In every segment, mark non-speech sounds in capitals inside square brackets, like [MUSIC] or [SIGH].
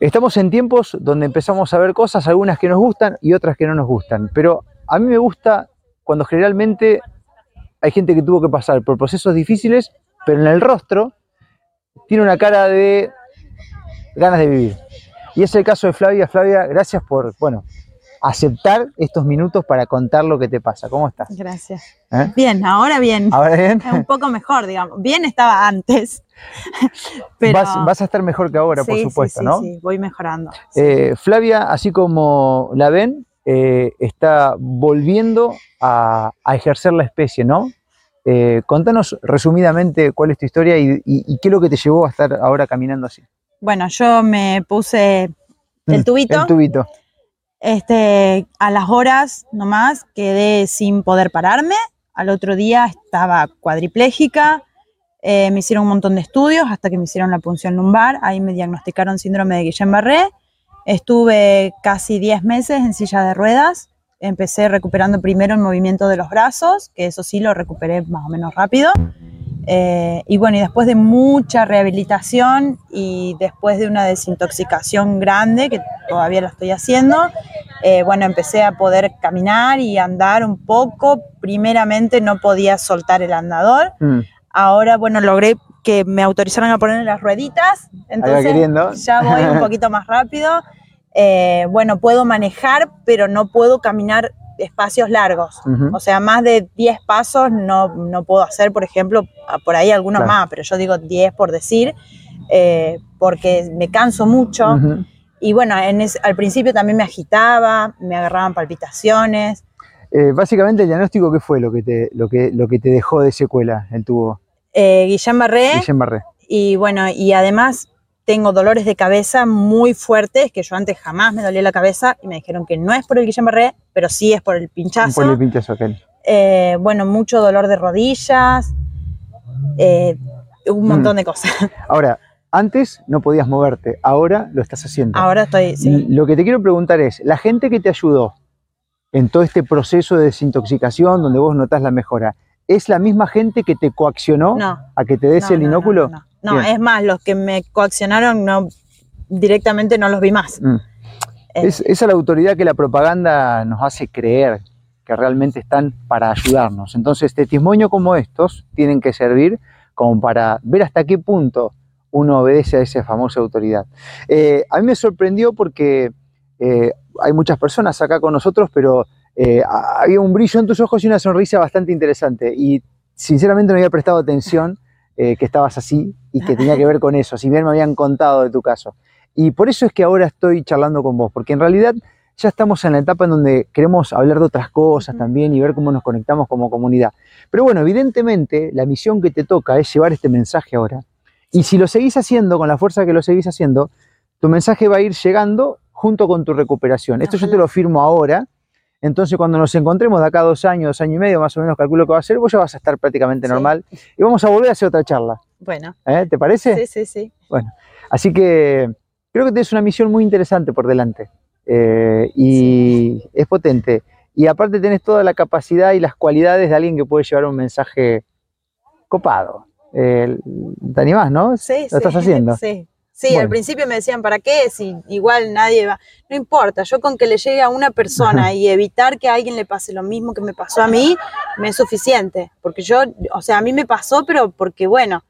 Estamos en tiempos donde empezamos a ver cosas, algunas que nos gustan y otras que no nos gustan. Pero a mí me gusta cuando generalmente hay gente que tuvo que pasar por procesos difíciles, pero en el rostro tiene una cara de ganas de vivir. Y es el caso de Flavia. Flavia, gracias por, bueno, aceptar estos minutos para contar lo que te pasa. ¿Cómo estás? Gracias. ¿Eh? Bien, ahora bien. ¿Ahora bien? Un poco mejor, digamos. Bien estaba antes. [LAUGHS] Pero... Vas, a estar mejor que ahora, por supuesto, sí, ¿no? Sí, voy mejorando. Eh, Flavia, así como la ven, eh, está volviendo a, ejercer la especie, ¿no? contanos resumidamente cuál es tu historia y, qué es lo que te llevó a estar ahora caminando así. Bueno, yo me puse el Mm, tubito. El tubito. Este, a las horas nomás quedé sin poder pararme. Al otro día estaba cuadriplégica. Eh, me hicieron un montón de estudios hasta que me hicieron la punción lumbar. Ahí me diagnosticaron síndrome de Guillain-Barré. Estuve casi 10 meses en silla de ruedas. Empecé recuperando primero el movimiento de los brazos, que eso sí lo recuperé más o menos rápido. Eh, y bueno, y después de mucha rehabilitación y después de una desintoxicación grande, que todavía lo estoy haciendo, eh, bueno, empecé a poder caminar y andar un poco. Primeramente no podía soltar el andador. Mm. Ahora, bueno, logré que me autorizaran a poner las rueditas. Entonces ya voy un [LAUGHS] poquito más rápido. Eh, bueno, puedo manejar, pero no puedo caminar espacios largos. O sea, más de 10 pasos no, no puedo hacer, por ejemplo, a- por ahí algunos Claro. más, pero yo digo 10 por decir, eh, porque me canso mucho. Y bueno, en es- al principio también me agitaba, me agarraban palpitaciones. Eh, básicamente el diagnóstico, ¿qué fue lo que te, lo que, lo que te dejó de secuela el tubo Eh, Guillain-Barré, Guillain-Barré? y bueno, y además tengo dolores de cabeza muy fuertes, que yo antes jamás me dolía la cabeza, y me dijeron que no es por el Guillain-Barré, pero sí es por el pinchazo. Un polipinchazo aquel. Eh, bueno, mucho dolor de rodillas, eh, un montón Mm. de cosas. Ahora, antes no podías moverte, ahora lo estás haciendo. Ahora estoy, sí. Lo que te quiero preguntar es, la gente que te ayudó en todo este proceso de desintoxicación donde vos notás la mejora, ¿es la misma gente que te coaccionó No. a que te des no, el inóculo? No, no. Es más, los que me coaccionaron no directamente no los vi más. Mm. Eh, Es, esa es la autoridad que la propaganda nos hace creer que realmente están para ayudarnos. Entonces, testimonios como estos tienen que servir como para ver hasta qué punto uno obedece a esa famosa autoridad. Eh, a mí me sorprendió porque eh, hay muchas personas acá con nosotros, pero eh, había un brillo en tus ojos y una sonrisa bastante interesante. Y sinceramente no había prestado atención eh, que estabas así y que tenía que ver con eso, si bien me habían contado de tu caso. Y por eso es que ahora estoy charlando con vos, porque en realidad ya estamos en la etapa en donde queremos hablar de otras cosas también y ver cómo nos conectamos como comunidad. Pero bueno, evidentemente la misión que te toca es llevar este mensaje ahora. Y si lo seguís haciendo con la fuerza que lo seguís haciendo, tu mensaje va a ir llegando junto con tu recuperación. Esto yo te lo firmo ahora. Entonces, cuando nos encontremos de acá a dos años, dos años y medio, más o menos calculo que va a ser, vos ya vas a estar prácticamente Sí. normal y vamos a volver a hacer otra charla. Bueno, ¿eh? ¿Te parece? sí, sí, sí. Así que creo que tienes una misión muy interesante por delante eh, y es potente. Y aparte tenés toda la capacidad y las cualidades de alguien que puede llevar un mensaje copado. Eh, ¿Te animás, no? Sí, ¿Lo estás haciendo? Sí. Sí, Bueno. al principio me decían, ¿para qué? Si igual nadie va. No importa, yo con que le llegue a una persona y evitar que a alguien le pase lo mismo que me pasó a mí, me es suficiente. Porque yo, o sea, a mí me pasó, pero porque, bueno,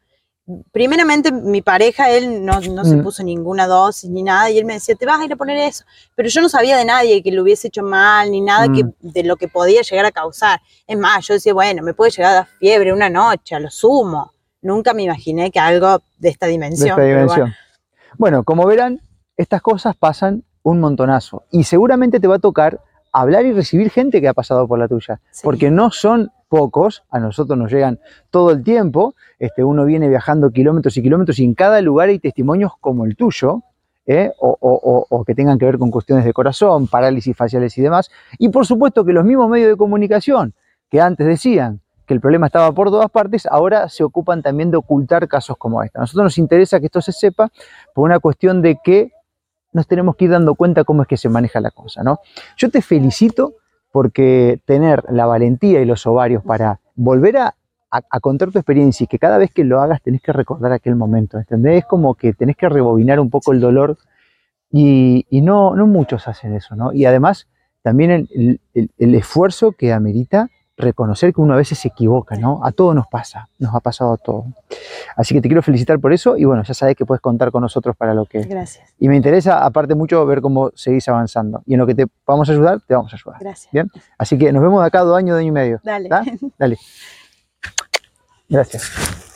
primeramente mi pareja, él no, no se Mm. puso ninguna dosis ni nada, y él me decía, te vas a ir a poner eso. Pero yo no sabía de nadie que lo hubiese hecho mal, ni nada que, Mm. de lo que podía llegar a causar. Es más, yo decía, bueno, me puede llegar a dar fiebre una noche, a lo sumo. Nunca me imaginé que algo de esta de dimensión. esta pero bueno. dimensión. Bueno, como verán, estas cosas pasan un montonazo y seguramente te va a tocar hablar y recibir gente que ha pasado por la tuya, Sí. porque no son pocos, a nosotros nos llegan todo el tiempo, este, uno viene viajando kilómetros y kilómetros y en cada lugar hay testimonios como el tuyo, ¿eh? o, o- o- o que tengan que ver con cuestiones de corazón, parálisis faciales y demás, y por supuesto que los mismos medios de comunicación que antes decían que el problema estaba por todas partes, ahora se ocupan también de ocultar casos como este. A nosotros nos interesa que esto se sepa por una cuestión de que nos tenemos que ir dando cuenta cómo es que se maneja la cosa, ¿no? Yo te felicito porque tener la valentía y los ovarios para volver a, a- a contar tu experiencia y que cada vez que lo hagas tenés que recordar aquel momento, ¿entendés? Es como que tenés que rebobinar un poco el dolor Y, y no, no muchos hacen eso, ¿no? Y además también el, el- el esfuerzo que amerita reconocer que uno a veces se equivoca, ¿no? A todos nos pasa, nos ha pasado a todos. Así que te quiero felicitar por eso y bueno, ya sabes que puedes contar con nosotros para lo que... Gracias, Y me interesa, aparte mucho, ver cómo seguís avanzando. Y en lo que te vamos a ayudar, te vamos a ayudar. gracias. Bien. Así que nos vemos de acá dos años, dos años y medio. Dale. Dale. Gracias. [LAUGHS]